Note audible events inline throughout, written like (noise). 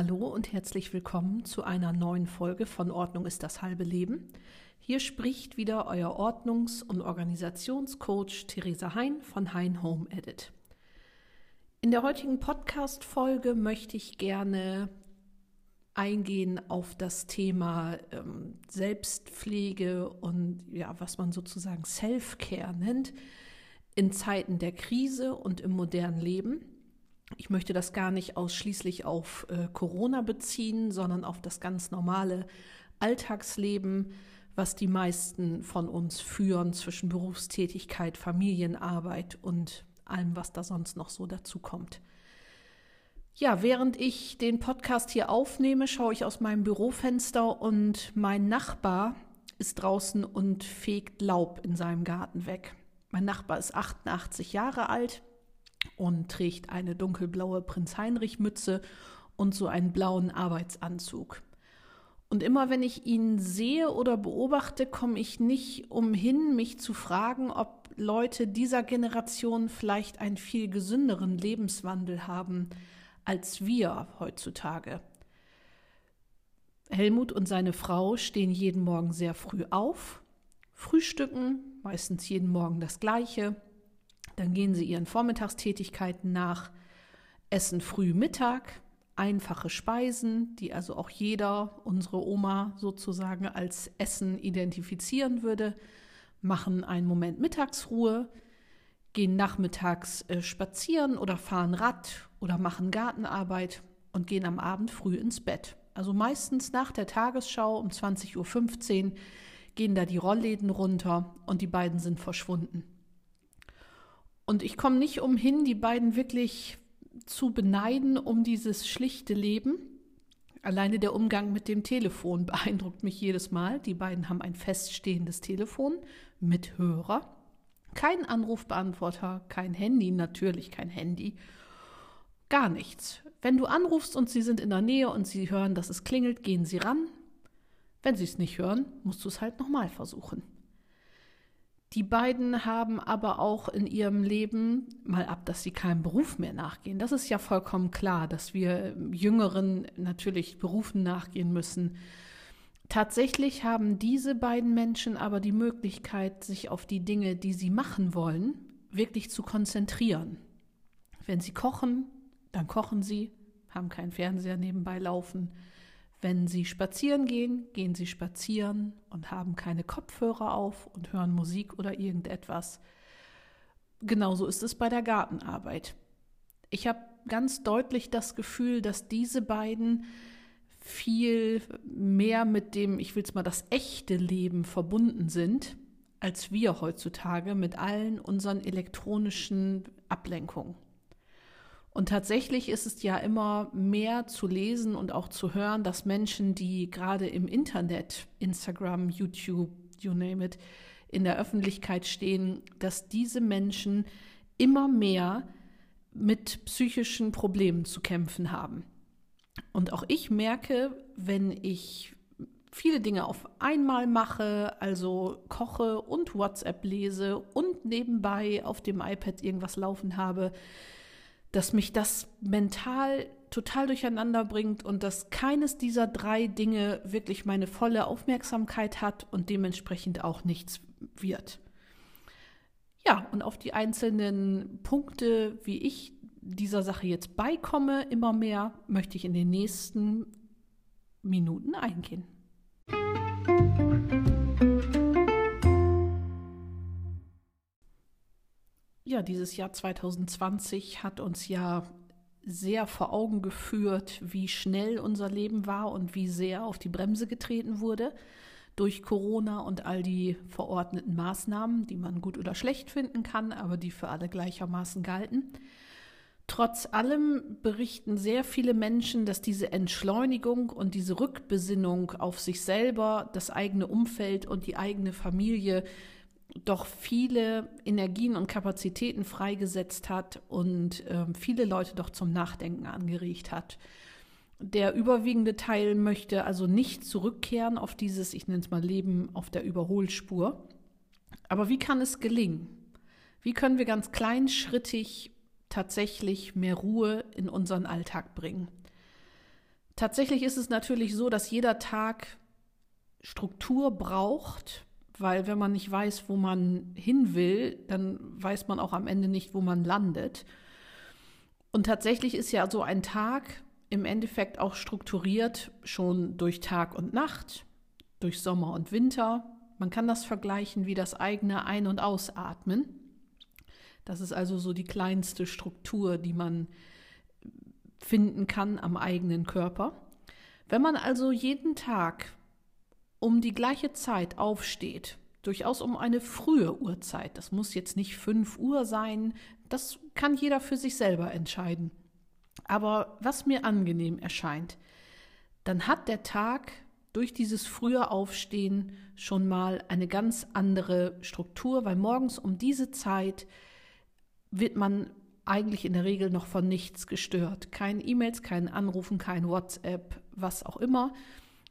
Hallo und herzlich willkommen zu einer neuen Folge von Ordnung ist das halbe Leben. Hier spricht wieder euer Ordnungs- und Organisationscoach Theresa Hein von Hein Home Edit. In der heutigen Podcast-Folge möchte ich gerne eingehen auf das Thema ähm, Selbstpflege und ja, was man sozusagen Self-Care nennt in Zeiten der Krise und im modernen Leben. Ich möchte das gar nicht ausschließlich auf äh, Corona beziehen, sondern auf das ganz normale Alltagsleben, was die meisten von uns führen zwischen Berufstätigkeit, Familienarbeit und allem, was da sonst noch so dazu kommt. Ja, während ich den Podcast hier aufnehme, schaue ich aus meinem Bürofenster und mein Nachbar ist draußen und fegt Laub in seinem Garten weg. Mein Nachbar ist 88 Jahre alt, und trägt eine dunkelblaue Prinz Heinrich Mütze und so einen blauen Arbeitsanzug. Und immer wenn ich ihn sehe oder beobachte, komme ich nicht umhin, mich zu fragen, ob Leute dieser Generation vielleicht einen viel gesünderen Lebenswandel haben als wir heutzutage. Helmut und seine Frau stehen jeden Morgen sehr früh auf, frühstücken, meistens jeden Morgen das gleiche, dann gehen sie ihren Vormittagstätigkeiten nach, essen früh Mittag, einfache Speisen, die also auch jeder, unsere Oma sozusagen als Essen identifizieren würde, machen einen Moment Mittagsruhe, gehen nachmittags äh, spazieren oder fahren Rad oder machen Gartenarbeit und gehen am Abend früh ins Bett. Also meistens nach der Tagesschau um 20.15 Uhr gehen da die Rollläden runter und die beiden sind verschwunden. Und ich komme nicht umhin, die beiden wirklich zu beneiden um dieses schlichte Leben. Alleine der Umgang mit dem Telefon beeindruckt mich jedes Mal. Die beiden haben ein feststehendes Telefon mit Hörer, kein Anrufbeantworter, kein Handy, natürlich kein Handy, gar nichts. Wenn du anrufst und sie sind in der Nähe und sie hören, dass es klingelt, gehen sie ran. Wenn sie es nicht hören, musst du es halt nochmal versuchen. Die beiden haben aber auch in ihrem Leben, mal ab, dass sie keinem Beruf mehr nachgehen. Das ist ja vollkommen klar, dass wir Jüngeren natürlich Berufen nachgehen müssen. Tatsächlich haben diese beiden Menschen aber die Möglichkeit, sich auf die Dinge, die sie machen wollen, wirklich zu konzentrieren. Wenn sie kochen, dann kochen sie, haben keinen Fernseher nebenbei laufen. Wenn Sie spazieren gehen, gehen Sie spazieren und haben keine Kopfhörer auf und hören Musik oder irgendetwas. Genauso ist es bei der Gartenarbeit. Ich habe ganz deutlich das Gefühl, dass diese beiden viel mehr mit dem, ich will es mal das echte Leben verbunden sind, als wir heutzutage mit allen unseren elektronischen Ablenkungen. Und tatsächlich ist es ja immer mehr zu lesen und auch zu hören, dass Menschen, die gerade im Internet, Instagram, YouTube, you name it, in der Öffentlichkeit stehen, dass diese Menschen immer mehr mit psychischen Problemen zu kämpfen haben. Und auch ich merke, wenn ich viele Dinge auf einmal mache, also koche und WhatsApp lese und nebenbei auf dem iPad irgendwas laufen habe, dass mich das mental total durcheinander bringt und dass keines dieser drei Dinge wirklich meine volle Aufmerksamkeit hat und dementsprechend auch nichts wird. Ja, und auf die einzelnen Punkte, wie ich dieser Sache jetzt beikomme, immer mehr, möchte ich in den nächsten Minuten eingehen. Ja, dieses Jahr 2020 hat uns ja sehr vor Augen geführt, wie schnell unser Leben war und wie sehr auf die Bremse getreten wurde durch Corona und all die verordneten Maßnahmen, die man gut oder schlecht finden kann, aber die für alle gleichermaßen galten. Trotz allem berichten sehr viele Menschen, dass diese Entschleunigung und diese Rückbesinnung auf sich selber, das eigene Umfeld und die eigene Familie doch viele Energien und Kapazitäten freigesetzt hat und äh, viele Leute doch zum Nachdenken angeregt hat. Der überwiegende Teil möchte also nicht zurückkehren auf dieses, ich nenne es mal Leben auf der Überholspur. Aber wie kann es gelingen? Wie können wir ganz kleinschrittig tatsächlich mehr Ruhe in unseren Alltag bringen? Tatsächlich ist es natürlich so, dass jeder Tag Struktur braucht, weil wenn man nicht weiß, wo man hin will, dann weiß man auch am Ende nicht, wo man landet. Und tatsächlich ist ja so ein Tag im Endeffekt auch strukturiert schon durch Tag und Nacht, durch Sommer und Winter. Man kann das vergleichen wie das eigene Ein- und Ausatmen. Das ist also so die kleinste Struktur, die man finden kann am eigenen Körper. Wenn man also jeden Tag um die gleiche Zeit aufsteht, durchaus um eine frühe Uhrzeit, das muss jetzt nicht 5 Uhr sein, das kann jeder für sich selber entscheiden. Aber was mir angenehm erscheint, dann hat der Tag durch dieses frühe Aufstehen schon mal eine ganz andere Struktur, weil morgens um diese Zeit wird man eigentlich in der Regel noch von nichts gestört. Kein E-Mails, kein Anrufen, kein WhatsApp, was auch immer.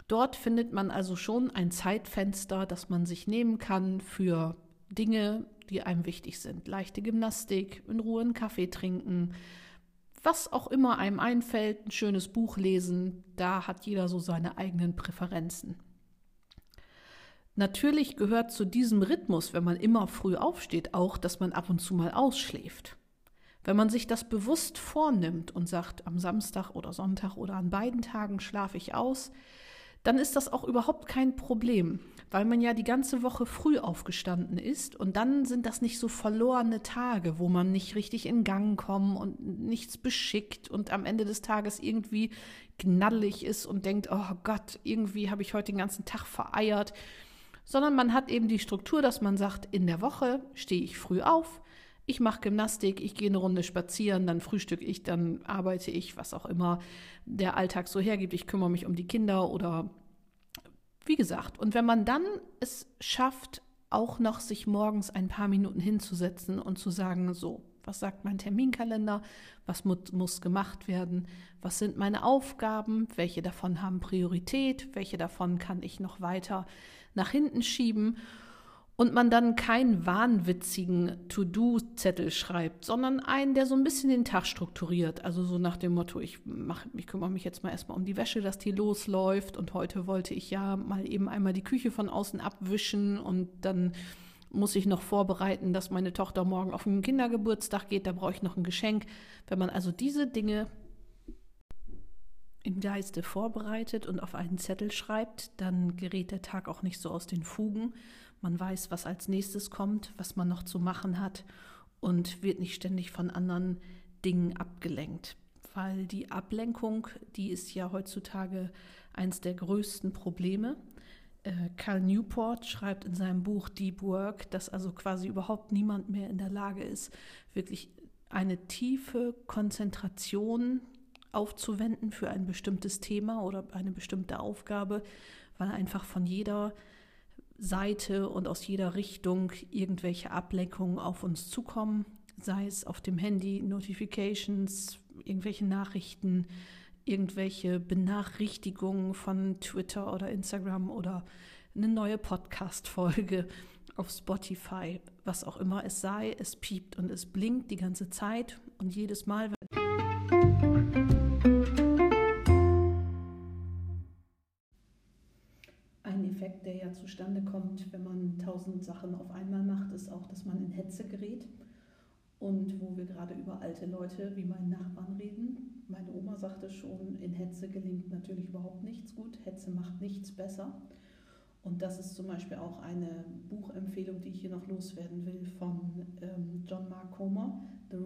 Dort findet man also schon ein Zeitfenster, das man sich nehmen kann für Dinge, die einem wichtig sind. Leichte Gymnastik, in Ruhe einen Kaffee trinken, was auch immer einem einfällt, ein schönes Buch lesen. Da hat jeder so seine eigenen Präferenzen. Natürlich gehört zu diesem Rhythmus, wenn man immer früh aufsteht, auch, dass man ab und zu mal ausschläft. Wenn man sich das bewusst vornimmt und sagt, am Samstag oder Sonntag oder an beiden Tagen schlafe ich aus, dann ist das auch überhaupt kein Problem, weil man ja die ganze Woche früh aufgestanden ist und dann sind das nicht so verlorene Tage, wo man nicht richtig in Gang kommt und nichts beschickt und am Ende des Tages irgendwie knaddelig ist und denkt, oh Gott, irgendwie habe ich heute den ganzen Tag vereiert, sondern man hat eben die Struktur, dass man sagt, in der Woche stehe ich früh auf, ich mache Gymnastik, ich gehe eine Runde spazieren, dann frühstücke ich, dann arbeite ich, was auch immer der Alltag so hergibt. Ich kümmere mich um die Kinder oder wie gesagt. Und wenn man dann es schafft, auch noch sich morgens ein paar Minuten hinzusetzen und zu sagen, so, was sagt mein Terminkalender, was mu muss gemacht werden, was sind meine Aufgaben, welche davon haben Priorität, welche davon kann ich noch weiter nach hinten schieben und man dann keinen wahnwitzigen To-Do-Zettel schreibt, sondern einen, der so ein bisschen den Tag strukturiert. Also so nach dem Motto, ich, mach, ich kümmere mich jetzt mal erstmal um die Wäsche, dass die losläuft und heute wollte ich ja mal eben einmal die Küche von außen abwischen und dann muss ich noch vorbereiten, dass meine Tochter morgen auf den Kindergeburtstag geht, da brauche ich noch ein Geschenk. Wenn man also diese Dinge im Geiste vorbereitet und auf einen Zettel schreibt, dann gerät der Tag auch nicht so aus den Fugen man weiß, was als nächstes kommt, was man noch zu machen hat und wird nicht ständig von anderen Dingen abgelenkt. Weil die Ablenkung, die ist ja heutzutage eines der größten Probleme. Äh, Carl Newport schreibt in seinem Buch Deep Work, dass also quasi überhaupt niemand mehr in der Lage ist, wirklich eine tiefe Konzentration aufzuwenden für ein bestimmtes Thema oder eine bestimmte Aufgabe, weil einfach von jeder Seite und aus jeder Richtung irgendwelche Ablenkungen auf uns zukommen, sei es auf dem Handy, Notifications, irgendwelche Nachrichten, irgendwelche Benachrichtigungen von Twitter oder Instagram oder eine neue Podcast-Folge auf Spotify, was auch immer es sei, es piept und es blinkt die ganze Zeit und jedes Mal, der ja zustande kommt, wenn man tausend Sachen auf einmal macht, ist auch, dass man in Hetze gerät. Und wo wir gerade über alte Leute wie meinen Nachbarn reden, meine Oma sagte schon, in Hetze gelingt natürlich überhaupt nichts gut. Hetze macht nichts besser. Und das ist zum Beispiel auch eine Buchempfehlung, die ich hier noch loswerden will, von ähm, John Mark Comer, The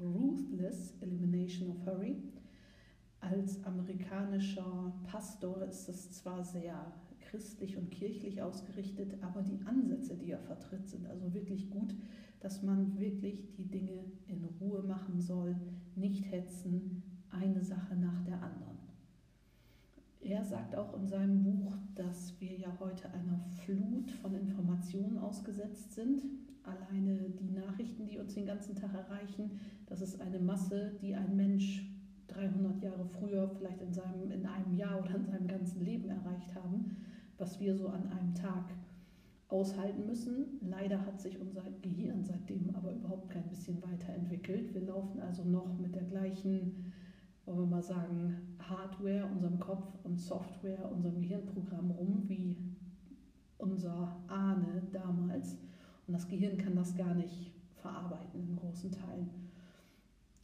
Ruthless Elimination of Hurry als amerikanischer Pastor ist es zwar sehr christlich und kirchlich ausgerichtet, aber die Ansätze, die er vertritt, sind also wirklich gut, dass man wirklich die Dinge in Ruhe machen soll, nicht hetzen, eine Sache nach der anderen. Er sagt auch in seinem Buch, dass wir ja heute einer Flut von Informationen ausgesetzt sind. Alleine die Nachrichten, die uns den ganzen Tag erreichen, das ist eine Masse, die ein Mensch 300 Jahre früher vielleicht in, seinem, in einem Jahr oder in seinem ganzen Leben erreicht haben, was wir so an einem Tag aushalten müssen. Leider hat sich unser Gehirn seitdem aber überhaupt kein bisschen weiterentwickelt. Wir laufen also noch mit der gleichen wollen wir mal sagen, Hardware, unserem Kopf und Software, unserem Gehirnprogramm rum, wie unser Ahne damals. Und das Gehirn kann das gar nicht verarbeiten in großen Teilen.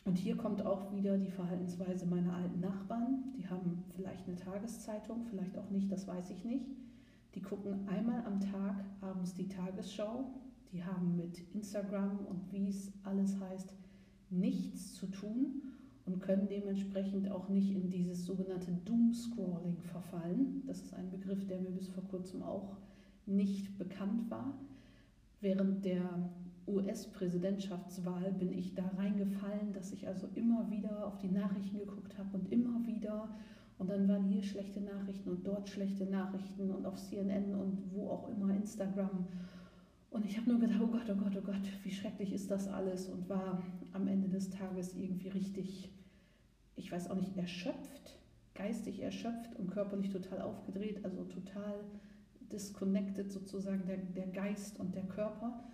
Und hier kommt auch wieder die Verhaltensweise meiner alten Nachbarn. Die haben vielleicht eine Tageszeitung, vielleicht auch nicht, das weiß ich nicht. Die gucken einmal am Tag abends die Tagesschau. Die haben mit Instagram und wie es alles heißt nichts zu tun und können dementsprechend auch nicht in dieses sogenannte Doom-Scrolling verfallen. Das ist ein Begriff, der mir bis vor kurzem auch nicht bekannt war. Während der US-Präsidentschaftswahl bin ich da reingefallen, dass ich also immer wieder auf die Nachrichten geguckt habe und immer wieder. Und dann waren hier schlechte Nachrichten und dort schlechte Nachrichten und auf CNN und wo auch immer, Instagram. Und ich habe nur gedacht, oh Gott, oh Gott, oh Gott, wie schrecklich ist das alles und war am Ende des Tages irgendwie richtig, ich weiß auch nicht, erschöpft, geistig erschöpft und körperlich total aufgedreht, also total disconnected sozusagen der, der Geist und der Körper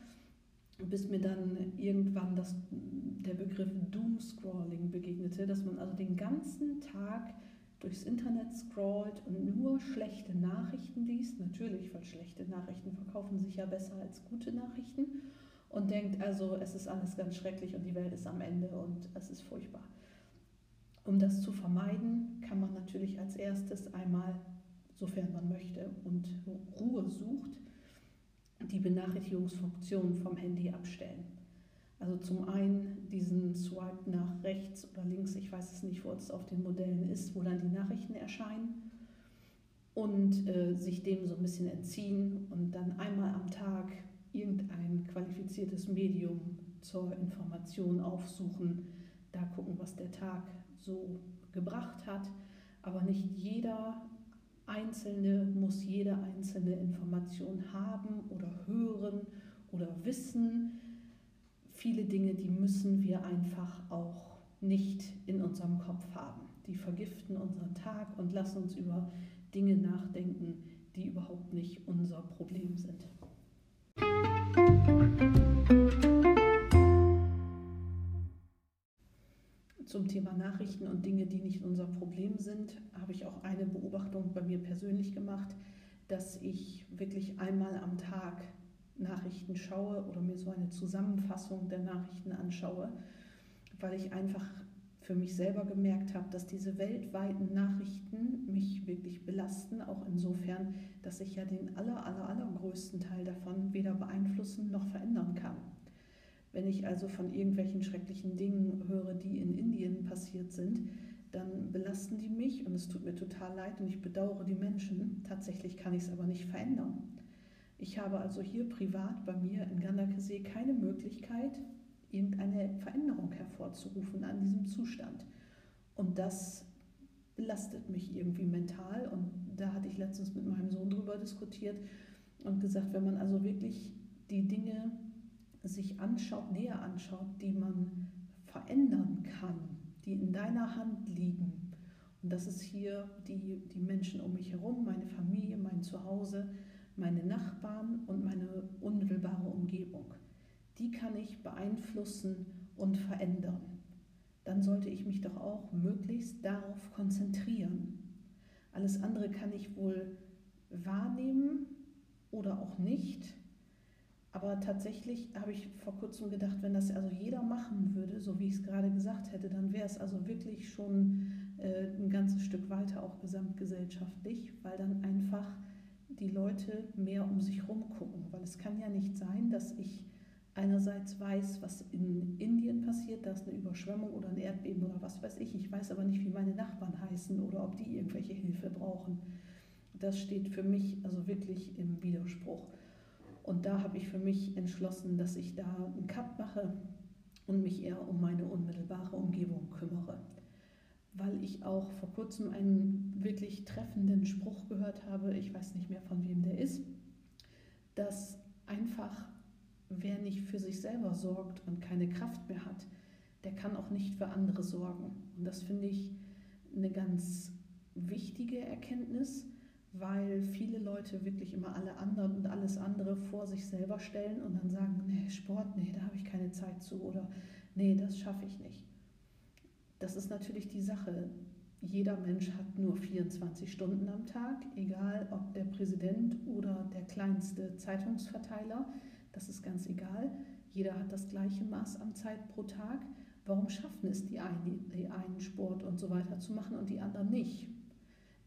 bis mir dann irgendwann das, der Begriff Doomscrolling begegnete, dass man also den ganzen Tag durchs Internet scrollt und nur schlechte Nachrichten liest, natürlich, weil schlechte Nachrichten verkaufen sich ja besser als gute Nachrichten und denkt also, es ist alles ganz schrecklich und die Welt ist am Ende und es ist furchtbar. Um das zu vermeiden, kann man natürlich als erstes einmal, sofern man möchte und Ruhe sucht, die Benachrichtigungsfunktion vom Handy abstellen. Also zum einen diesen Swipe nach rechts oder links, ich weiß es nicht, wo es auf den Modellen ist, wo dann die Nachrichten erscheinen und äh, sich dem so ein bisschen entziehen und dann einmal am Tag irgendein qualifiziertes Medium zur Information aufsuchen, da gucken, was der Tag so gebracht hat. Aber nicht jeder Einzelne muss jede einzelne Information haben oder hören oder wissen. Viele Dinge, die müssen wir einfach auch nicht in unserem Kopf haben. Die vergiften unseren Tag und lassen uns über Dinge nachdenken, die überhaupt nicht unser Problem sind. zum Thema Nachrichten und Dinge, die nicht unser Problem sind, habe ich auch eine Beobachtung bei mir persönlich gemacht, dass ich wirklich einmal am Tag Nachrichten schaue oder mir so eine Zusammenfassung der Nachrichten anschaue, weil ich einfach für mich selber gemerkt habe, dass diese weltweiten Nachrichten mich wirklich belasten, auch insofern, dass ich ja den aller, aller, allergrößten Teil davon weder beeinflussen noch verändern kann. Wenn ich also von irgendwelchen schrecklichen Dingen höre, die in Indien passiert sind, dann belasten die mich und es tut mir total leid und ich bedauere die Menschen. Tatsächlich kann ich es aber nicht verändern. Ich habe also hier privat bei mir in Gandakesee keine Möglichkeit, irgendeine Veränderung hervorzurufen an diesem Zustand. Und das belastet mich irgendwie mental. Und da hatte ich letztens mit meinem Sohn drüber diskutiert und gesagt, wenn man also wirklich die Dinge sich anschaut, näher anschaut, die man verändern kann, die in deiner Hand liegen. Und das ist hier die, die Menschen um mich herum, meine Familie, mein Zuhause, meine Nachbarn und meine unmittelbare Umgebung. Die kann ich beeinflussen und verändern. Dann sollte ich mich doch auch möglichst darauf konzentrieren. Alles andere kann ich wohl wahrnehmen oder auch nicht aber tatsächlich habe ich vor kurzem gedacht, wenn das also jeder machen würde, so wie ich es gerade gesagt hätte, dann wäre es also wirklich schon äh, ein ganzes Stück weiter, auch gesamtgesellschaftlich, weil dann einfach die Leute mehr um sich herum gucken. Weil es kann ja nicht sein, dass ich einerseits weiß, was in Indien passiert, da ist eine Überschwemmung oder ein Erdbeben oder was weiß ich. Ich weiß aber nicht, wie meine Nachbarn heißen oder ob die irgendwelche Hilfe brauchen. Das steht für mich also wirklich im Widerspruch. Und da habe ich für mich entschlossen, dass ich da einen Cut mache und mich eher um meine unmittelbare Umgebung kümmere. Weil ich auch vor kurzem einen wirklich treffenden Spruch gehört habe, ich weiß nicht mehr von wem der ist, dass einfach wer nicht für sich selber sorgt und keine Kraft mehr hat, der kann auch nicht für andere sorgen. Und das finde ich eine ganz wichtige Erkenntnis, weil viele Leute wirklich immer alle anderen und alles andere vor sich selber stellen und dann sagen, nee, Sport, nee, da habe ich keine Zeit zu oder nee, das schaffe ich nicht. Das ist natürlich die Sache. Jeder Mensch hat nur 24 Stunden am Tag, egal ob der Präsident oder der kleinste Zeitungsverteiler, das ist ganz egal. Jeder hat das gleiche Maß an Zeit pro Tag. Warum schaffen es die einen, die einen Sport und so weiter zu machen und die anderen nicht?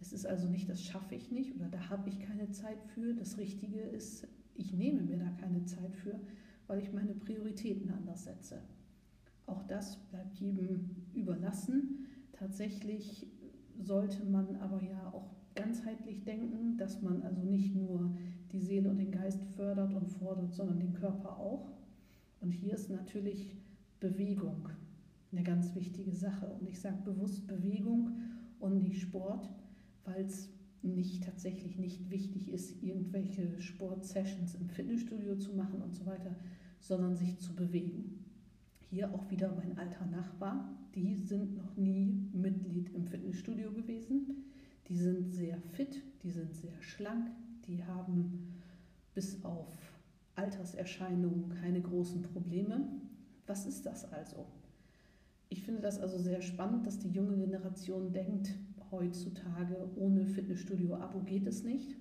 Es ist also nicht, das schaffe ich nicht oder da habe ich keine Zeit für. Das Richtige ist, ich nehme mir da keine Zeit für, weil ich meine Prioritäten anders setze. Auch das bleibt jedem überlassen. Tatsächlich sollte man aber ja auch ganzheitlich denken, dass man also nicht nur die Seele und den Geist fördert und fordert, sondern den Körper auch. Und hier ist natürlich Bewegung eine ganz wichtige Sache. Und ich sage bewusst Bewegung und nicht Sport, weil es nicht tatsächlich nicht wichtig ist, irgendwelche Sportsessions im Fitnessstudio zu machen und so weiter, sondern sich zu bewegen. Hier auch wieder mein alter Nachbar, die sind noch nie Mitglied im Fitnessstudio gewesen. Die sind sehr fit, die sind sehr schlank, die haben bis auf Alterserscheinungen keine großen Probleme. Was ist das also? Ich finde das also sehr spannend, dass die junge Generation denkt, heutzutage ohne Fitnessstudio-Abo geht es nicht.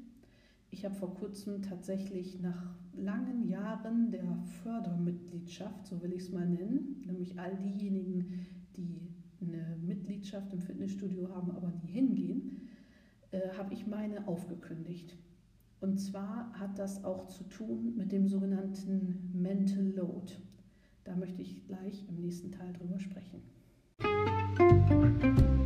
Ich habe vor kurzem tatsächlich nach langen Jahren der Fördermitgliedschaft, so will ich es mal nennen, nämlich all diejenigen, die eine Mitgliedschaft im Fitnessstudio haben, aber nie hingehen, äh, habe ich meine aufgekündigt. Und zwar hat das auch zu tun mit dem sogenannten Mental Load. Da möchte ich gleich im nächsten Teil drüber sprechen. Tja,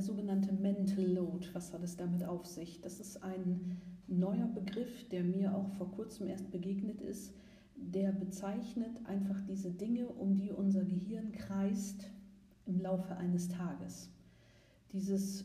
der sogenannte Mental Load, was hat es damit auf sich? Das ist ein neuer Begriff, der mir auch vor kurzem erst begegnet ist. Der bezeichnet einfach diese Dinge, um die unser Gehirn kreist im Laufe eines Tages. Dieses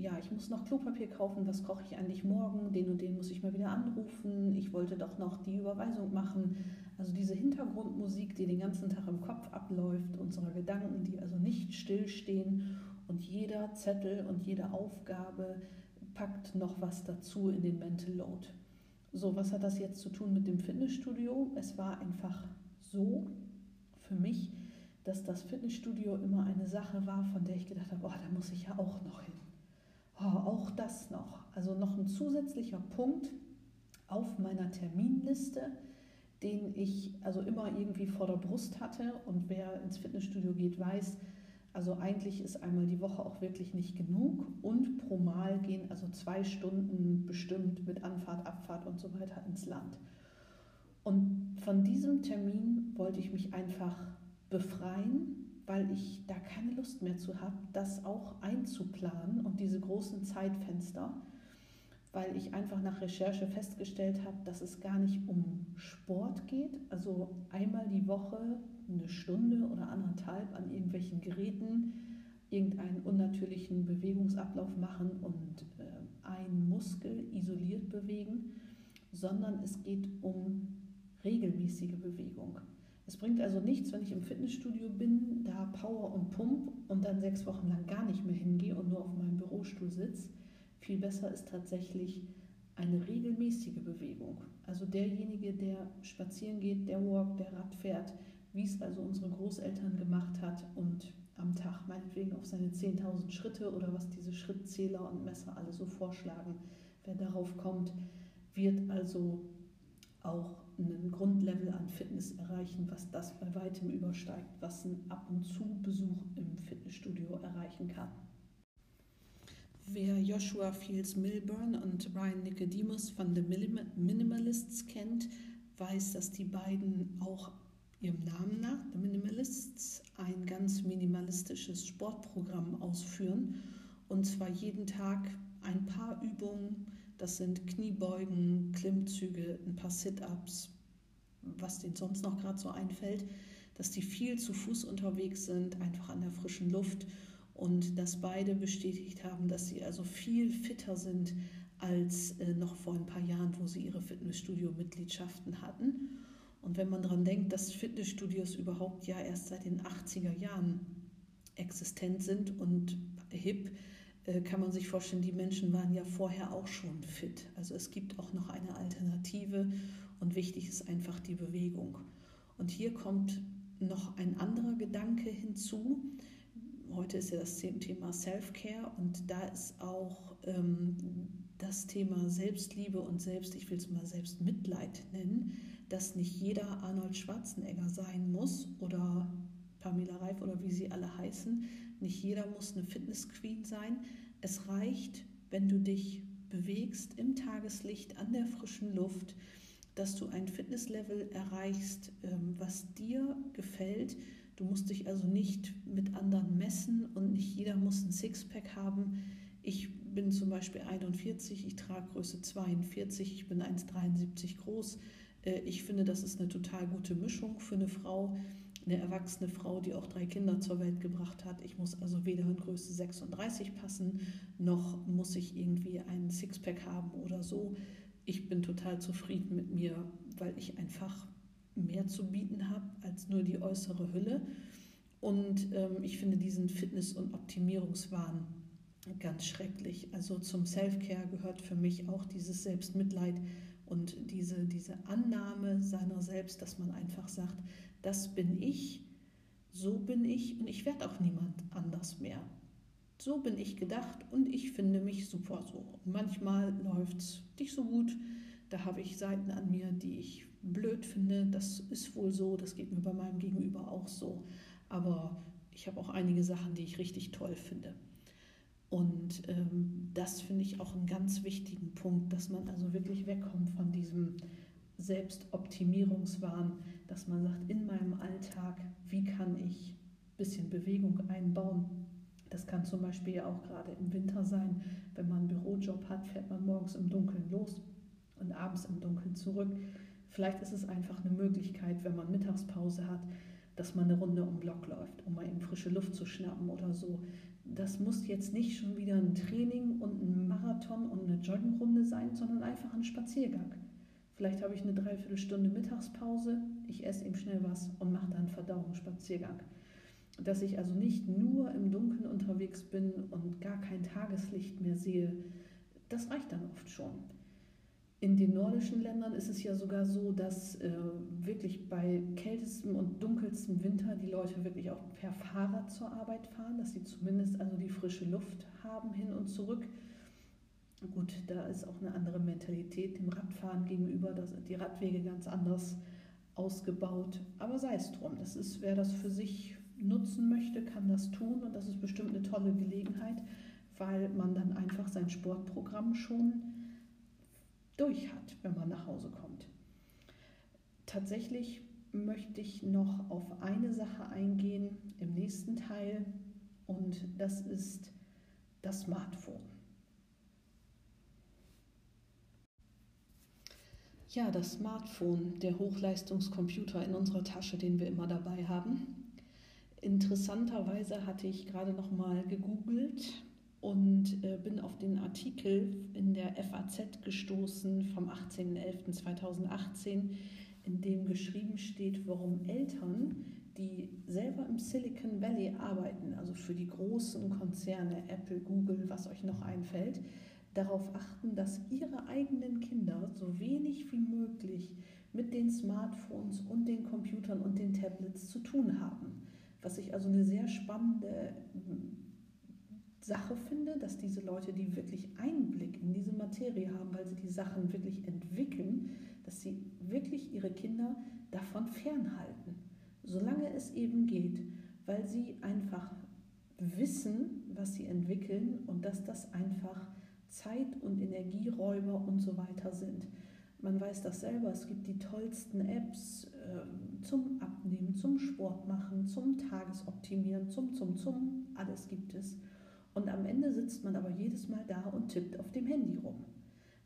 ja, ich muss noch Klopapier kaufen, was koche ich eigentlich morgen, den und den muss ich mal wieder anrufen, ich wollte doch noch die Überweisung machen. Also diese Hintergrundmusik, die den ganzen Tag im Kopf abläuft, unserer Gedanken, die also nicht stillstehen und jeder Zettel und jede Aufgabe packt noch was dazu in den Mental Load. So, was hat das jetzt zu tun mit dem Fitnessstudio? Es war einfach so für mich, dass das Fitnessstudio immer eine Sache war, von der ich gedacht habe, oh, da muss ich ja auch noch hin oh, auch das noch. Also noch ein zusätzlicher Punkt auf meiner Terminliste, den ich also immer irgendwie vor der Brust hatte. Und wer ins Fitnessstudio geht, weiß, also eigentlich ist einmal die Woche auch wirklich nicht genug. Und pro Mal gehen also zwei Stunden bestimmt mit Anfahrt, Abfahrt und so weiter ins Land. Und von diesem Termin wollte ich mich einfach befreien weil ich da keine Lust mehr zu habe, das auch einzuplanen und diese großen Zeitfenster, weil ich einfach nach Recherche festgestellt habe, dass es gar nicht um Sport geht, also einmal die Woche eine Stunde oder anderthalb an irgendwelchen Geräten irgendeinen unnatürlichen Bewegungsablauf machen und äh, einen Muskel isoliert bewegen, sondern es geht um regelmäßige Bewegung. Es bringt also nichts, wenn ich im Fitnessstudio bin, da Power und Pump und dann sechs Wochen lang gar nicht mehr hingehe und nur auf meinem Bürostuhl sitze. Viel besser ist tatsächlich eine regelmäßige Bewegung. Also derjenige, der spazieren geht, der walkt, der Rad fährt, wie es also unsere Großeltern gemacht hat und am Tag meinetwegen auf seine 10.000 Schritte oder was diese Schrittzähler und Messer alle so vorschlagen. Wer darauf kommt, wird also auch einen Grundlevel an Fitness erreichen, was das bei weitem übersteigt, was ein Ab- und Zu-Besuch im Fitnessstudio erreichen kann. Wer Joshua Fields Milburn und Ryan Nicodemus von The Minimalists kennt, weiß, dass die beiden auch ihrem Namen nach, The Minimalists, ein ganz minimalistisches Sportprogramm ausführen. Und zwar jeden Tag ein paar Übungen, das sind Kniebeugen, Klimmzüge, ein paar Sit-ups, was denen sonst noch gerade so einfällt, dass die viel zu Fuß unterwegs sind, einfach an der frischen Luft und dass beide bestätigt haben, dass sie also viel fitter sind als äh, noch vor ein paar Jahren, wo sie ihre Fitnessstudio-Mitgliedschaften hatten. Und wenn man daran denkt, dass Fitnessstudios überhaupt ja erst seit den 80er Jahren existent sind und hip, äh, kann man sich vorstellen, die Menschen waren ja vorher auch schon fit. Also es gibt auch noch eine Alternative und wichtig ist einfach die Bewegung. Und hier kommt noch ein anderer Gedanke hinzu. Heute ist ja das Thema Self-Care und da ist auch ähm, das Thema Selbstliebe und Selbst, ich will es mal Selbstmitleid nennen, dass nicht jeder Arnold Schwarzenegger sein muss oder Pamela Reif oder wie sie alle heißen. Nicht jeder muss eine Fitness-Queen sein. Es reicht, wenn du dich bewegst im Tageslicht, an der frischen Luft, dass du ein Fitnesslevel erreichst, ähm, was dir gefällt. Du musst dich also nicht mit anderen messen und nicht jeder muss ein Sixpack haben. Ich bin zum Beispiel 41, ich trage Größe 42, ich bin 1,73 groß. Äh, ich finde, das ist eine total gute Mischung für eine Frau, eine erwachsene Frau, die auch drei Kinder zur Welt gebracht hat. Ich muss also weder in Größe 36 passen, noch muss ich irgendwie einen Sixpack haben oder so ich bin total zufrieden mit mir, weil ich einfach mehr zu bieten habe als nur die äußere Hülle. Und ähm, ich finde diesen Fitness- und Optimierungswahn ganz schrecklich. Also zum Self-Care gehört für mich auch dieses Selbstmitleid und diese, diese Annahme seiner selbst, dass man einfach sagt, das bin ich, so bin ich und ich werde auch niemand anders mehr. So bin ich gedacht und ich finde mich super so. manchmal läuft es nicht so gut. Da habe ich Seiten an mir, die ich blöd finde. Das ist wohl so. Das geht mir bei meinem Gegenüber auch so. Aber ich habe auch einige Sachen, die ich richtig toll finde. Und ähm, das finde ich auch einen ganz wichtigen Punkt, dass man also wirklich wegkommt von diesem Selbstoptimierungswahn, dass man sagt, in meinem Alltag, wie kann ich ein bisschen Bewegung einbauen, das kann zum Beispiel auch gerade im Winter sein, wenn man einen Bürojob hat, fährt man morgens im Dunkeln los und abends im Dunkeln zurück. Vielleicht ist es einfach eine Möglichkeit, wenn man Mittagspause hat, dass man eine Runde um Block läuft, um frische Luft zu schnappen oder so. Das muss jetzt nicht schon wieder ein Training und ein Marathon und eine Joggingrunde sein, sondern einfach ein Spaziergang. Vielleicht habe ich eine Dreiviertelstunde Mittagspause, ich esse eben schnell was und mache dann Verdauungsspaziergang dass ich also nicht nur im Dunkeln unterwegs bin und gar kein Tageslicht mehr sehe, das reicht dann oft schon. In den nordischen Ländern ist es ja sogar so, dass äh, wirklich bei kältestem und dunkelstem Winter die Leute wirklich auch per Fahrrad zur Arbeit fahren, dass sie zumindest also die frische Luft haben hin und zurück. Gut, da ist auch eine andere Mentalität dem Radfahren gegenüber, da sind die Radwege ganz anders ausgebaut. Aber sei es drum, das ist, wer das für sich nutzen möchte, kann das tun und das ist bestimmt eine tolle Gelegenheit, weil man dann einfach sein Sportprogramm schon durch hat, wenn man nach Hause kommt. Tatsächlich möchte ich noch auf eine Sache eingehen im nächsten Teil und das ist das Smartphone. Ja, das Smartphone, der Hochleistungscomputer in unserer Tasche, den wir immer dabei haben. Interessanterweise hatte ich gerade noch mal gegoogelt und äh, bin auf den Artikel in der FAZ gestoßen vom 18.11.2018, in dem geschrieben steht, warum Eltern, die selber im Silicon Valley arbeiten, also für die großen Konzerne Apple, Google, was euch noch einfällt, darauf achten, dass ihre eigenen Kinder so wenig wie möglich mit den Smartphones und den Computern und den Tablets zu tun haben. Was ich also eine sehr spannende Sache finde, dass diese Leute, die wirklich Einblick in diese Materie haben, weil sie die Sachen wirklich entwickeln, dass sie wirklich ihre Kinder davon fernhalten, solange es eben geht, weil sie einfach wissen, was sie entwickeln und dass das einfach Zeit- und Energieräuber und so weiter sind. Man weiß das selber, es gibt die tollsten Apps äh, zum Abnehmen, zum Sport machen, zum Tagesoptimieren, zum, zum, zum, alles gibt es. Und am Ende sitzt man aber jedes Mal da und tippt auf dem Handy rum.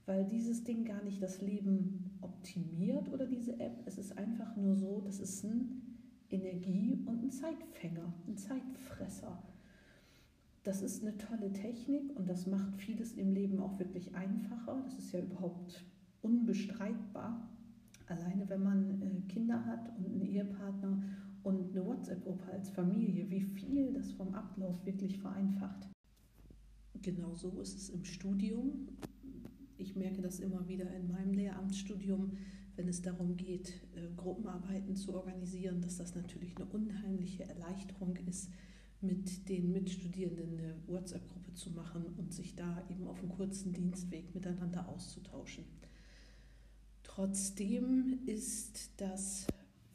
Weil dieses Ding gar nicht das Leben optimiert oder diese App, es ist einfach nur so, das ist ein Energie- und ein Zeitfänger, ein Zeitfresser. Das ist eine tolle Technik und das macht vieles im Leben auch wirklich einfacher. Das ist ja überhaupt unbestreitbar. Alleine wenn man äh, Kinder hat und einen Ehepartner und eine WhatsApp-Gruppe als Familie, wie viel das vom Ablauf wirklich vereinfacht. Genau so ist es im Studium. Ich merke das immer wieder in meinem Lehramtsstudium, wenn es darum geht, äh, Gruppenarbeiten zu organisieren, dass das natürlich eine unheimliche Erleichterung ist, mit den Mitstudierenden eine WhatsApp-Gruppe zu machen und sich da eben auf einem kurzen Dienstweg miteinander auszutauschen. Trotzdem ist das,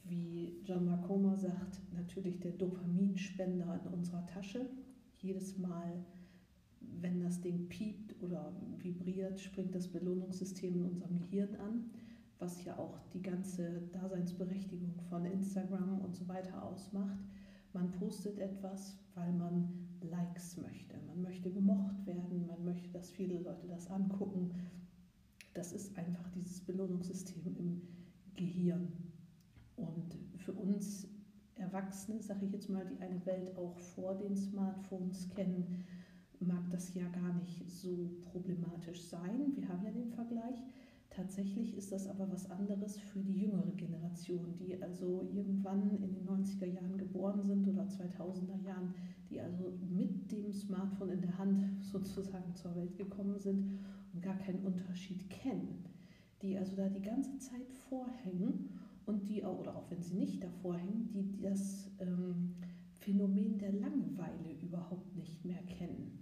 wie John Marcoma sagt, natürlich der Dopaminspender in unserer Tasche. Jedes Mal, wenn das Ding piept oder vibriert, springt das Belohnungssystem in unserem Gehirn an, was ja auch die ganze Daseinsberechtigung von Instagram und so weiter ausmacht. Man postet etwas, weil man Likes möchte. Man möchte gemocht werden, man möchte, dass viele Leute das angucken, das ist einfach dieses Belohnungssystem im Gehirn. Und für uns Erwachsene, sage ich jetzt mal, die eine Welt auch vor den Smartphones kennen, mag das ja gar nicht so problematisch sein. Wir haben ja den Vergleich. Tatsächlich ist das aber was anderes für die jüngere Generation, die also irgendwann in den 90er Jahren geboren sind oder 2000er Jahren, die also mit dem Smartphone in der Hand sozusagen zur Welt gekommen sind und gar keinen Unterschied kennen, die also da die ganze Zeit vorhängen und die auch, oder auch wenn sie nicht davor hängen, die das ähm, Phänomen der Langeweile überhaupt nicht mehr kennen.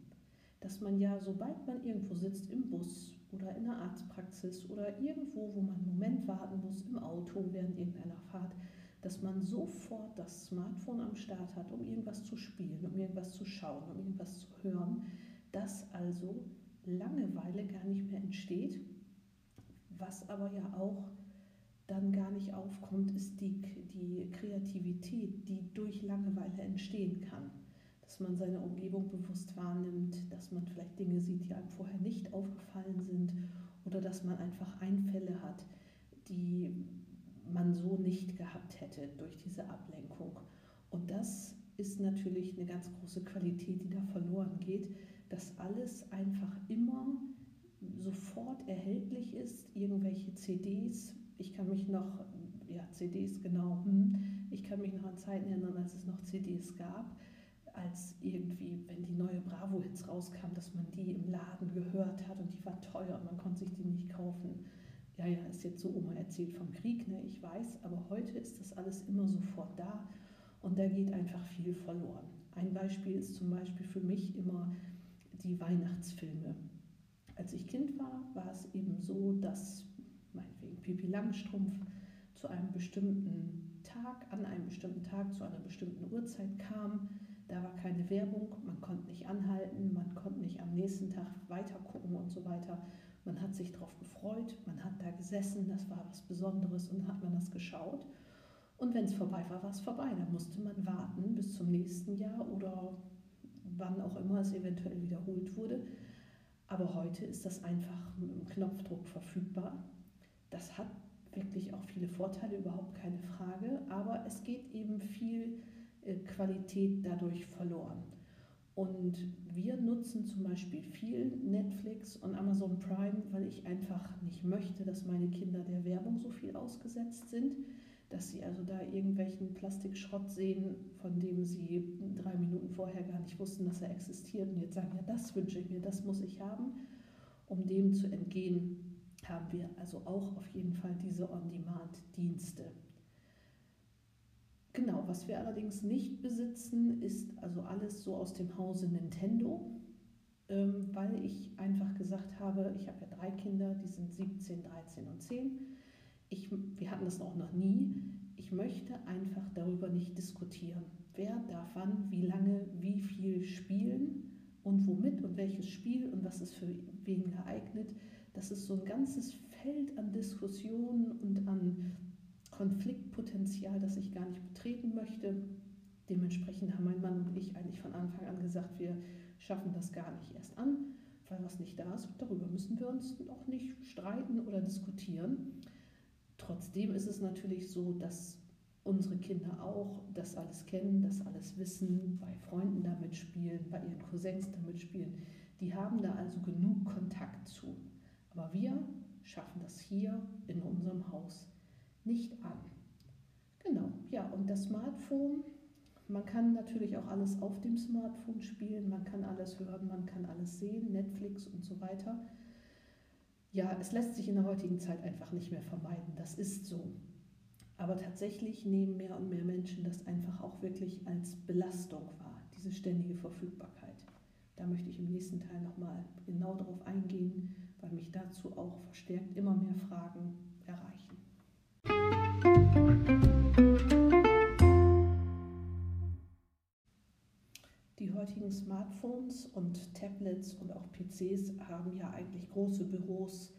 Dass man ja, sobald man irgendwo sitzt, im Bus oder in der Arztpraxis oder irgendwo, wo man einen Moment warten muss, im Auto während irgendeiner Fahrt, dass man sofort das Smartphone am Start hat, um irgendwas zu spielen, um irgendwas zu schauen, um irgendwas zu hören, dass also Langeweile gar nicht mehr entsteht. Was aber ja auch dann gar nicht aufkommt, ist die, die Kreativität, die durch Langeweile entstehen kann. Dass man seine Umgebung bewusst wahrnimmt, dass man vielleicht Dinge sieht, die einem vorher nicht aufgefallen sind oder dass man einfach Einfälle hat, die man so nicht gehabt hätte durch diese Ablenkung. Und das ist natürlich eine ganz große Qualität, die da verloren geht, dass alles einfach immer sofort erhältlich ist, irgendwelche CDs. Ich kann mich noch, ja, CDs genau, hm, ich kann mich noch an Zeiten erinnern, als es noch CDs gab, als irgendwie, wenn die neue Bravo-Hits rauskam, dass man die im Laden gehört hat und die war teuer und man konnte sich die nicht kaufen. Ja, ja, ist jetzt so Oma erzählt vom Krieg, ne, ich weiß, aber heute ist das alles immer sofort da und da geht einfach viel verloren. Ein Beispiel ist zum Beispiel für mich immer die Weihnachtsfilme. Als ich Kind war, war es eben so, dass meinetwegen Pipi Langstrumpf zu einem bestimmten Tag, an einem bestimmten Tag, zu einer bestimmten Uhrzeit kam. Da war keine Werbung, man konnte nicht anhalten, man konnte nicht am nächsten Tag weiter gucken und so weiter. Man hat sich darauf gefreut, man hat da gesessen, das war was Besonderes und hat man das geschaut. Und wenn es vorbei war, war es vorbei. Da musste man warten bis zum nächsten Jahr oder wann auch immer es eventuell wiederholt wurde. Aber heute ist das einfach mit einem Knopfdruck verfügbar. Das hat wirklich auch viele Vorteile, überhaupt keine Frage, aber es geht eben viel äh, Qualität dadurch verloren. Und wir nutzen zum Beispiel viel Netflix und Amazon Prime, weil ich einfach nicht möchte, dass meine Kinder der Werbung so viel ausgesetzt sind dass sie also da irgendwelchen Plastikschrott sehen, von dem sie drei Minuten vorher gar nicht wussten, dass er existiert und jetzt sagen, ja, das wünsche ich mir, das muss ich haben. Um dem zu entgehen, haben wir also auch auf jeden Fall diese On-Demand-Dienste. Genau, was wir allerdings nicht besitzen, ist also alles so aus dem Hause Nintendo, ähm, weil ich einfach gesagt habe, ich habe ja drei Kinder, die sind 17, 13 und 10 ich, wir hatten das auch noch nie, ich möchte einfach darüber nicht diskutieren. Wer darf wann, wie lange, wie viel spielen und womit und welches Spiel und was ist für wen geeignet. Das ist so ein ganzes Feld an Diskussionen und an Konfliktpotenzial, das ich gar nicht betreten möchte. Dementsprechend haben mein Mann und ich eigentlich von Anfang an gesagt, wir schaffen das gar nicht erst an, weil was nicht da ist. Darüber müssen wir uns auch nicht streiten oder diskutieren. Trotzdem ist es natürlich so, dass unsere Kinder auch das alles kennen, das alles wissen, bei Freunden damit spielen, bei ihren Cousins damit spielen. Die haben da also genug Kontakt zu. Aber wir schaffen das hier in unserem Haus nicht an. Genau, ja, und das Smartphone, man kann natürlich auch alles auf dem Smartphone spielen, man kann alles hören, man kann alles sehen, Netflix und so weiter. Ja, es lässt sich in der heutigen Zeit einfach nicht mehr vermeiden. Das ist so. Aber tatsächlich nehmen mehr und mehr Menschen das einfach auch wirklich als Belastung wahr, diese ständige Verfügbarkeit. Da möchte ich im nächsten Teil nochmal genau darauf eingehen, weil mich dazu auch verstärkt immer mehr Fragen erreichen. Die heutigen Smartphones und Tablets und auch PCs haben ja eigentlich große Büros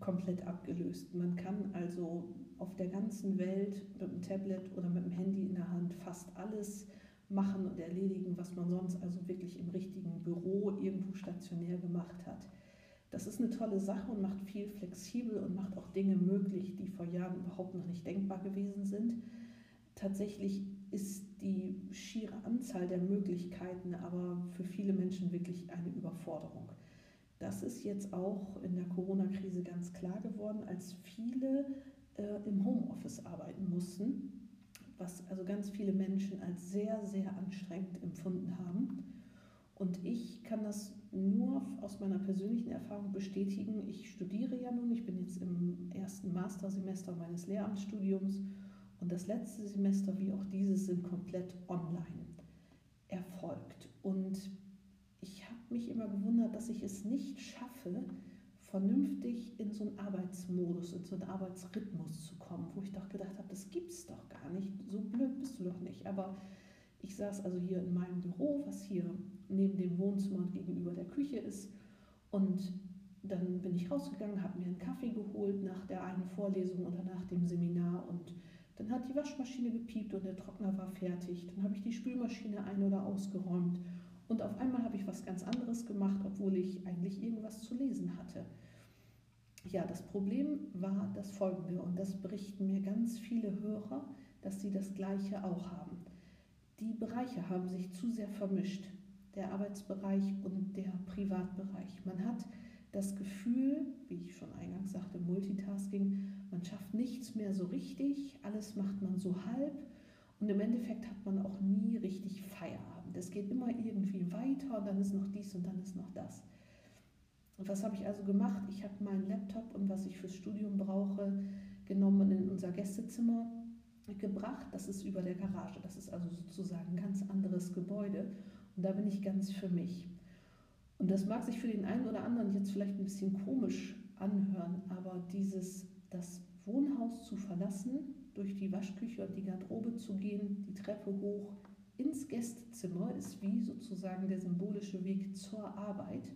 komplett abgelöst. Man kann also auf der ganzen Welt mit dem Tablet oder mit dem Handy in der Hand fast alles machen und erledigen, was man sonst also wirklich im richtigen Büro irgendwo stationär gemacht hat. Das ist eine tolle Sache und macht viel flexibel und macht auch Dinge möglich, die vor Jahren überhaupt noch nicht denkbar gewesen sind. Tatsächlich ist die schiere Anzahl der Möglichkeiten aber für viele Menschen wirklich eine Überforderung. Das ist jetzt auch in der Corona-Krise ganz klar geworden, als viele äh, im Homeoffice arbeiten mussten, was also ganz viele Menschen als sehr, sehr anstrengend empfunden haben. Und ich kann das nur aus meiner persönlichen Erfahrung bestätigen. Ich studiere ja nun, ich bin jetzt im ersten Mastersemester meines Lehramtsstudiums und das letzte Semester wie auch dieses sind komplett online erfolgt. Und ich habe mich immer gewundert, dass ich es nicht schaffe, vernünftig in so einen Arbeitsmodus, in so einen Arbeitsrhythmus zu kommen, wo ich doch gedacht habe, das gibt's doch gar nicht, so blöd bist du doch nicht. Aber ich saß also hier in meinem Büro, was hier neben dem Wohnzimmer und gegenüber der Küche ist, und dann bin ich rausgegangen, habe mir einen Kaffee geholt nach der einen Vorlesung oder nach dem Seminar und dann hat die Waschmaschine gepiept und der Trockner war fertig. Dann habe ich die Spülmaschine ein- oder ausgeräumt und auf einmal habe ich was ganz anderes gemacht, obwohl ich eigentlich irgendwas zu lesen hatte. Ja, das Problem war das folgende und das berichten mir ganz viele Hörer, dass sie das gleiche auch haben. Die Bereiche haben sich zu sehr vermischt, der Arbeitsbereich und der Privatbereich. Man hat das Gefühl, wie ich schon eingangs sagte, Multitasking, man schafft nichts mehr so richtig, alles macht man so halb und im Endeffekt hat man auch nie richtig Feierabend. Es geht immer irgendwie weiter und dann ist noch dies und dann ist noch das. Und was habe ich also gemacht? Ich habe meinen Laptop und was ich fürs Studium brauche, genommen und in unser Gästezimmer gebracht. Das ist über der Garage. Das ist also sozusagen ein ganz anderes Gebäude. Und da bin ich ganz für mich. Und das mag sich für den einen oder anderen jetzt vielleicht ein bisschen komisch anhören, aber dieses, das Wohnhaus zu verlassen, durch die Waschküche und die Garderobe zu gehen, die Treppe hoch ins Gästezimmer, ist wie sozusagen der symbolische Weg zur Arbeit.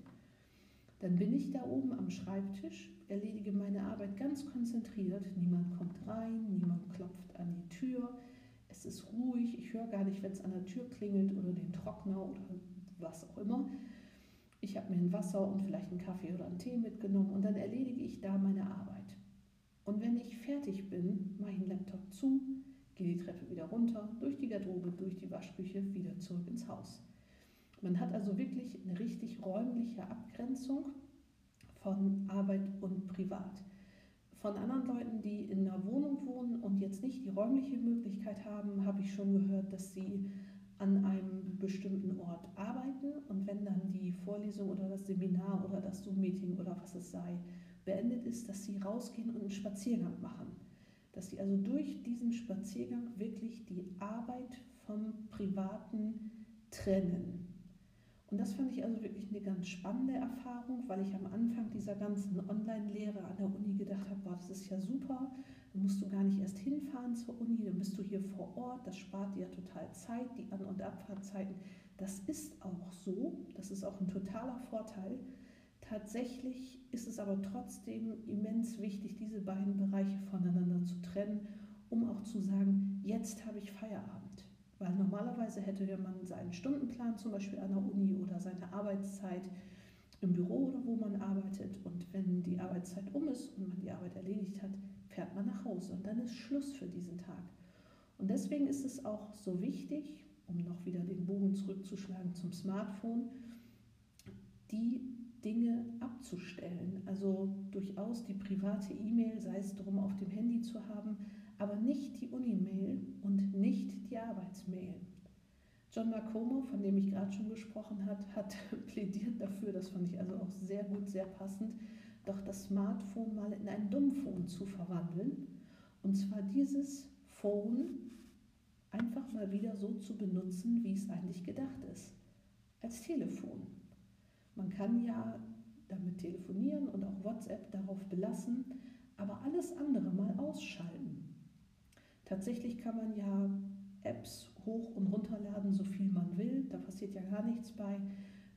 Dann bin ich da oben am Schreibtisch, erledige meine Arbeit ganz konzentriert. Niemand kommt rein, niemand klopft an die Tür. Es ist ruhig, ich höre gar nicht, wenn es an der Tür klingelt oder den Trockner oder was auch immer. Ich habe mir ein Wasser und vielleicht einen Kaffee oder einen Tee mitgenommen und dann erledige ich da meine Arbeit. Und wenn ich fertig bin, mache ich den Laptop zu, gehe die Treppe wieder runter, durch die Garderobe, durch die Waschküche, wieder zurück ins Haus. Man hat also wirklich eine richtig räumliche Abgrenzung von Arbeit und Privat. Von anderen Leuten, die in einer Wohnung wohnen und jetzt nicht die räumliche Möglichkeit haben, habe ich schon gehört, dass sie an einem bestimmten Ort arbeiten und wenn dann die Vorlesung oder das Seminar oder das Zoom-Meeting oder was es sei beendet ist, dass sie rausgehen und einen Spaziergang machen. Dass sie also durch diesen Spaziergang wirklich die Arbeit vom Privaten trennen. Und das fand ich also wirklich eine ganz spannende Erfahrung, weil ich am Anfang dieser ganzen Online-Lehre an der Uni gedacht habe, boah, das ist ja super, dann musst du gar nicht erst hinfahren zur Uni, dann bist du hier vor Ort, das spart dir total Zeit, die An- und Abfahrtzeiten. Das ist auch so, das ist auch ein totaler Vorteil. Tatsächlich ist es aber trotzdem immens wichtig, diese beiden Bereiche voneinander zu trennen, um auch zu sagen, jetzt habe ich Feierabend. Weil normalerweise hätte man seinen Stundenplan zum Beispiel an der Uni oder seine Arbeitszeit im Büro oder wo man arbeitet. Und wenn die Arbeitszeit um ist und man die Arbeit erledigt hat, fährt man nach Hause und dann ist Schluss für diesen Tag. Und deswegen ist es auch so wichtig, um noch wieder den Bogen zurückzuschlagen zum Smartphone, die Dinge abzustellen. Also durchaus die private E-Mail, sei es darum, auf dem Handy zu haben, aber nicht die Uni-Mail und nicht die Arbeitsmail. John Macomo, von dem ich gerade schon gesprochen habe, hat (laughs) plädiert dafür, das fand ich also auch sehr gut, sehr passend, doch das Smartphone mal in ein Dummphone zu verwandeln. Und zwar dieses Phone einfach mal wieder so zu benutzen, wie es eigentlich gedacht ist. Als Telefon. Man kann ja damit telefonieren und auch WhatsApp darauf belassen, aber alles andere mal ausschalten. Tatsächlich kann man ja Apps hoch und runterladen, so viel man will, da passiert ja gar nichts bei.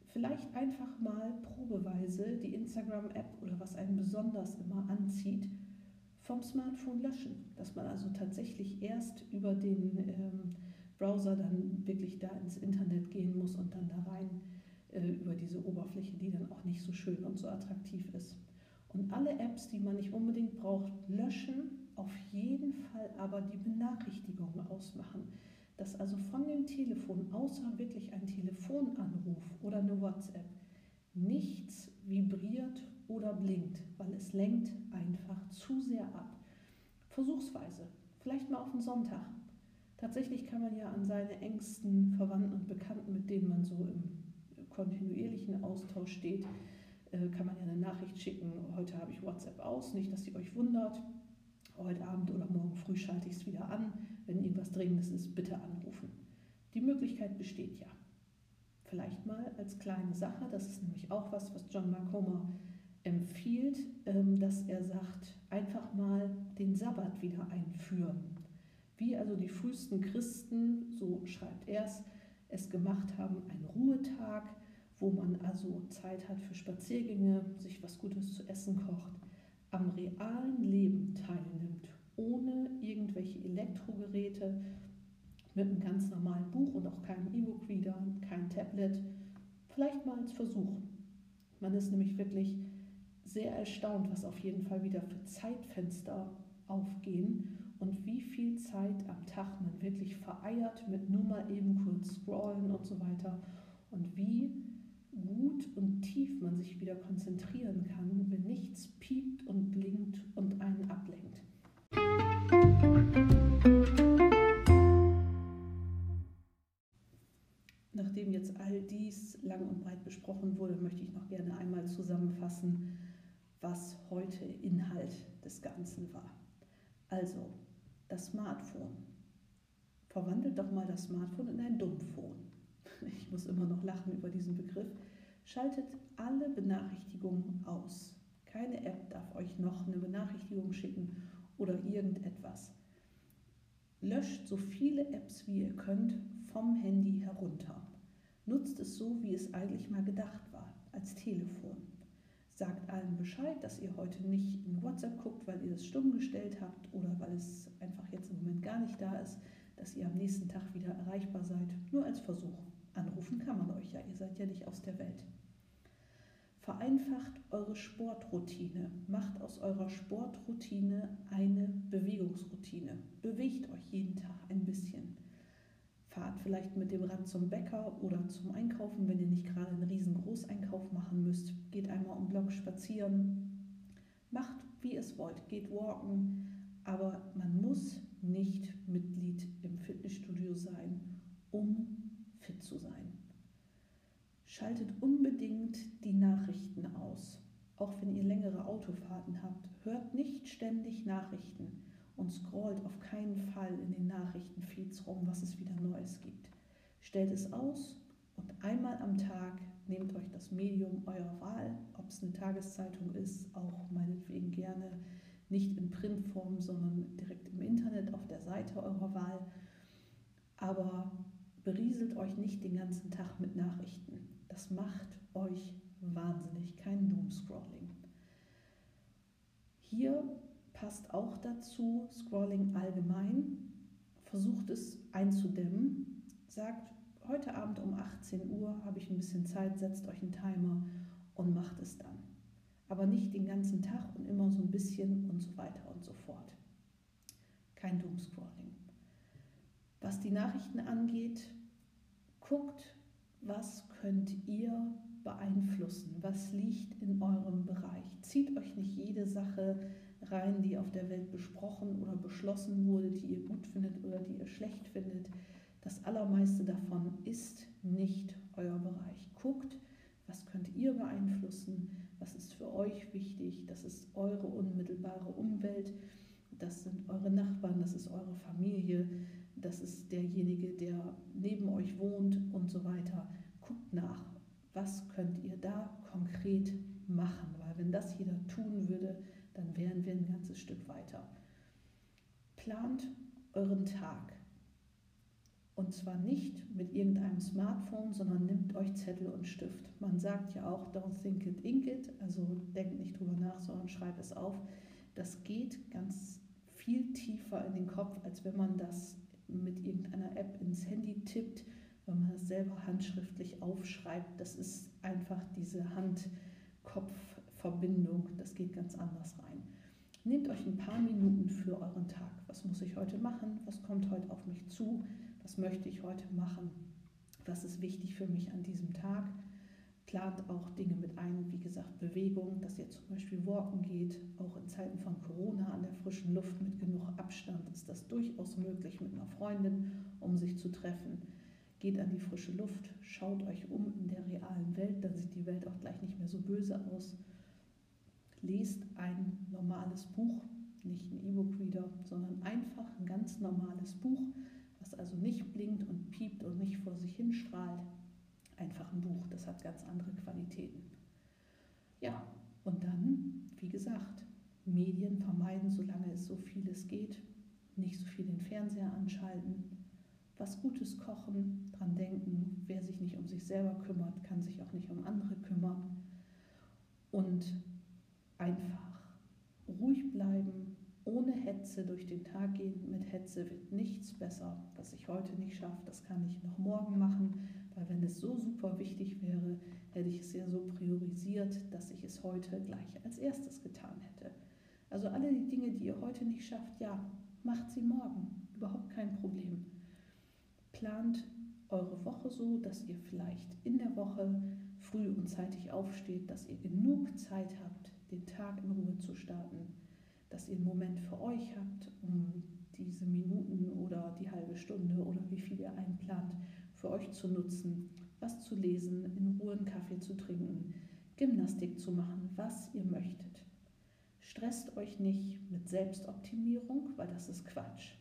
Vielleicht einfach mal probeweise die Instagram-App oder was einen besonders immer anzieht, vom Smartphone löschen. Dass man also tatsächlich erst über den ähm, Browser dann wirklich da ins Internet gehen muss und dann da rein äh, über diese Oberfläche, die dann auch nicht so schön und so attraktiv ist. Und alle Apps, die man nicht unbedingt braucht, löschen, auf jeden Fall aber die Benachrichtigungen ausmachen. Dass also von dem Telefon, außer wirklich ein Telefonanruf oder eine WhatsApp, nichts vibriert oder blinkt, weil es lenkt einfach zu sehr ab. Versuchsweise, vielleicht mal auf den Sonntag. Tatsächlich kann man ja an seine engsten Verwandten und Bekannten, mit denen man so im kontinuierlichen Austausch steht, äh, kann man ja eine Nachricht schicken, heute habe ich WhatsApp aus, nicht, dass sie euch wundert. Heute Abend oder morgen früh schalte ich es wieder an. Wenn irgendwas Dringendes ist, bitte anrufen. Die Möglichkeit besteht ja. Vielleicht mal als kleine Sache, das ist nämlich auch was, was John Marcoma empfiehlt, ähm, dass er sagt, einfach mal den Sabbat wieder einführen. Wie also die frühesten Christen, so schreibt er es, es gemacht haben, ein Ruhetag, wo man also Zeit hat für Spaziergänge, sich was Gutes zu essen kocht, am realen Leben teilnimmt, ohne irgendwelche Elektrogeräte, mit einem ganz normalen Buch und auch keinem E-Book-Reader, kein Tablet, vielleicht mal als Versuch. Man ist nämlich wirklich sehr erstaunt, was auf jeden Fall wieder für Zeitfenster aufgehen und wie viel Zeit am Tag man wirklich vereiert mit nur mal eben kurz scrollen und so weiter und wie gut und tief man sich wieder konzentrieren kann, wenn nichts piept und blinkt und einen ablenkt. Nachdem jetzt all dies lang und breit besprochen wurde, möchte ich noch gerne einmal zusammenfassen, was heute Inhalt des Ganzen war. Also, das Smartphone. Verwandelt doch mal das Smartphone in ein Dummphone. Ich muss immer noch lachen über diesen Begriff. Schaltet alle Benachrichtigungen aus. Keine App darf euch noch eine Benachrichtigung schicken oder irgendetwas. Löscht so viele Apps wie ihr könnt vom Handy herunter. Nutzt es so, wie es eigentlich mal gedacht war, als Telefon. Sagt allen Bescheid, dass ihr heute nicht in WhatsApp guckt, weil ihr es stumm gestellt habt oder weil es einfach jetzt im Moment gar nicht da ist, dass ihr am nächsten Tag wieder erreichbar seid. Nur als Versuch. Anrufen kann man euch ja, ihr seid ja nicht aus der Welt. Vereinfacht eure Sportroutine. Macht aus eurer Sportroutine eine Bewegungsroutine. Bewegt euch jeden Tag ein bisschen. Fahrt vielleicht mit dem Rad zum Bäcker oder zum Einkaufen, wenn ihr nicht gerade einen riesen Großeinkauf machen müsst. Geht einmal um Block spazieren. Macht, wie es wollt. Geht walken. Aber man muss nicht Mitglied im Fitnessstudio sein, um zu sein. Schaltet unbedingt die Nachrichten aus. Auch wenn ihr längere Autofahrten habt, hört nicht ständig Nachrichten und scrollt auf keinen Fall in den Nachrichtenfeeds rum, was es wieder Neues gibt. Stellt es aus und einmal am Tag nehmt euch das Medium eurer Wahl, ob es eine Tageszeitung ist, auch meinetwegen gerne nicht in Printform, sondern direkt im Internet auf der Seite eurer Wahl. Aber berieselt euch nicht den ganzen Tag mit Nachrichten. Das macht euch wahnsinnig, kein Doomscrolling. Hier passt auch dazu, Scrolling allgemein, versucht es einzudämmen, sagt, heute Abend um 18 Uhr habe ich ein bisschen Zeit, setzt euch einen Timer und macht es dann. Aber nicht den ganzen Tag und immer so ein bisschen und so weiter und so fort. Kein Doomscrolling. Was die Nachrichten angeht, guckt, was könnt ihr beeinflussen, was liegt in eurem Bereich. Zieht euch nicht jede Sache rein, die auf der Welt besprochen oder beschlossen wurde, die ihr gut findet oder die ihr schlecht findet. Das allermeiste davon ist nicht euer Bereich. Guckt, was könnt ihr beeinflussen, was ist für euch wichtig, das ist eure unmittelbare Umwelt, das sind eure Nachbarn, das ist eure Familie, das ist derjenige, der neben euch wohnt und so weiter. Guckt nach, was könnt ihr da konkret machen, weil wenn das jeder tun würde, dann wären wir ein ganzes Stück weiter. Plant euren Tag. Und zwar nicht mit irgendeinem Smartphone, sondern nimmt euch Zettel und Stift. Man sagt ja auch, don't think it, ink it, also denkt nicht drüber nach, sondern schreibt es auf. Das geht ganz viel tiefer in den Kopf, als wenn man das mit irgendeiner App ins Handy tippt, wenn man es selber handschriftlich aufschreibt. Das ist einfach diese Hand-Kopf-Verbindung, das geht ganz anders rein. Nehmt euch ein paar Minuten für euren Tag. Was muss ich heute machen? Was kommt heute auf mich zu? Was möchte ich heute machen? Was ist wichtig für mich an diesem Tag? Plant auch Dinge mit ein, wie gesagt, Bewegung, dass ihr zum Beispiel walken geht. Auch in Zeiten von Corona an der frischen Luft mit genug Abstand ist das durchaus möglich mit einer Freundin, um sich zu treffen. Geht an die frische Luft, schaut euch um in der realen Welt, dann sieht die Welt auch gleich nicht mehr so böse aus lest ein normales Buch, nicht ein E-Book-Reader, sondern einfach ein ganz normales Buch, was also nicht blinkt und piept und nicht vor sich hin strahlt. Einfach ein Buch, das hat ganz andere Qualitäten. Ja, und dann, wie gesagt, Medien vermeiden, solange es so vieles geht, nicht so viel den Fernseher anschalten, was Gutes kochen, dran denken, wer sich nicht um sich selber kümmert, kann sich auch nicht um andere kümmern. Und einfach ruhig bleiben, ohne Hetze durch den Tag gehen. Mit Hetze wird nichts besser. Was ich heute nicht schaffe, das kann ich noch morgen machen, weil wenn es so super wichtig wäre, hätte ich es ja so priorisiert, dass ich es heute gleich als erstes getan hätte. Also alle die Dinge, die ihr heute nicht schafft, ja, macht sie morgen. Überhaupt kein Problem. Plant eure Woche so, dass ihr vielleicht in der Woche früh und zeitig aufsteht, dass ihr genug Zeit habt, den Tag in Ruhe zu starten, dass ihr einen Moment für euch habt, um diese Minuten oder die halbe Stunde oder wie viel ihr einplant, für euch zu nutzen, was zu lesen, in Ruhe einen Kaffee zu trinken, Gymnastik zu machen, was ihr möchtet. Stresst euch nicht mit Selbstoptimierung, weil das ist Quatsch.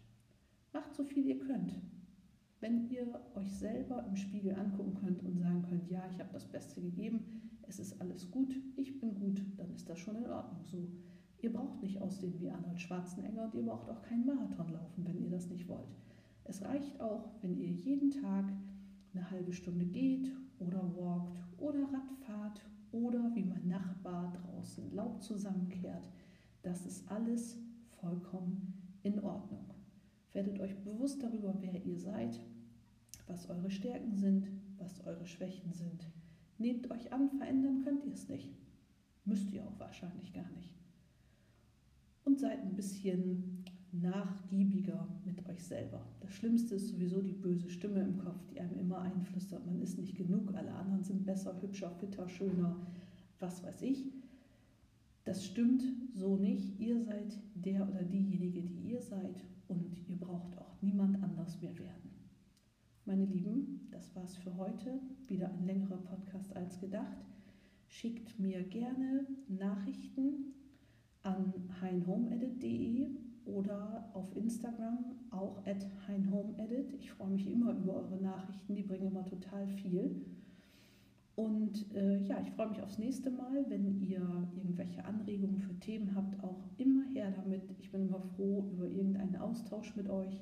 Macht so viel ihr könnt. Wenn ihr euch selber im Spiegel angucken könnt und sagen könnt, ja, ich habe das Beste gegeben, es ist alles gut, ich bin gut, dann ist das schon in Ordnung so. Ihr braucht nicht aussehen wie Arnold Schwarzenegger und ihr braucht auch keinen Marathon laufen, wenn ihr das nicht wollt. Es reicht auch, wenn ihr jeden Tag eine halbe Stunde geht oder walkt oder Radfahrt oder wie mein Nachbar draußen Laub zusammenkehrt. Das ist alles vollkommen in Ordnung. Werdet euch bewusst darüber, wer ihr seid, was eure Stärken sind, was eure Schwächen sind Nehmt euch an, verändern könnt ihr es nicht. Müsst ihr auch wahrscheinlich gar nicht. Und seid ein bisschen nachgiebiger mit euch selber. Das Schlimmste ist sowieso die böse Stimme im Kopf, die einem immer einflüstert, man ist nicht genug, alle anderen sind besser, hübscher, fitter, schöner, was weiß ich. Das stimmt so nicht. Ihr seid der oder diejenige, die ihr seid und ihr braucht auch niemand anders mehr werden. Meine Lieben, das war's für heute. Wieder ein längerer Podcast als gedacht. Schickt mir gerne Nachrichten an heinhomeedit.de oder auf Instagram auch at heinhomeedit. Ich freue mich immer über eure Nachrichten, die bringen immer total viel. Und äh, ja, ich freue mich aufs nächste Mal. Wenn ihr irgendwelche Anregungen für Themen habt, auch immer her damit. Ich bin immer froh über irgendeinen Austausch mit euch.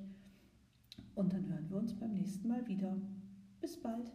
Und dann hören wir uns beim nächsten Mal wieder. Bis bald.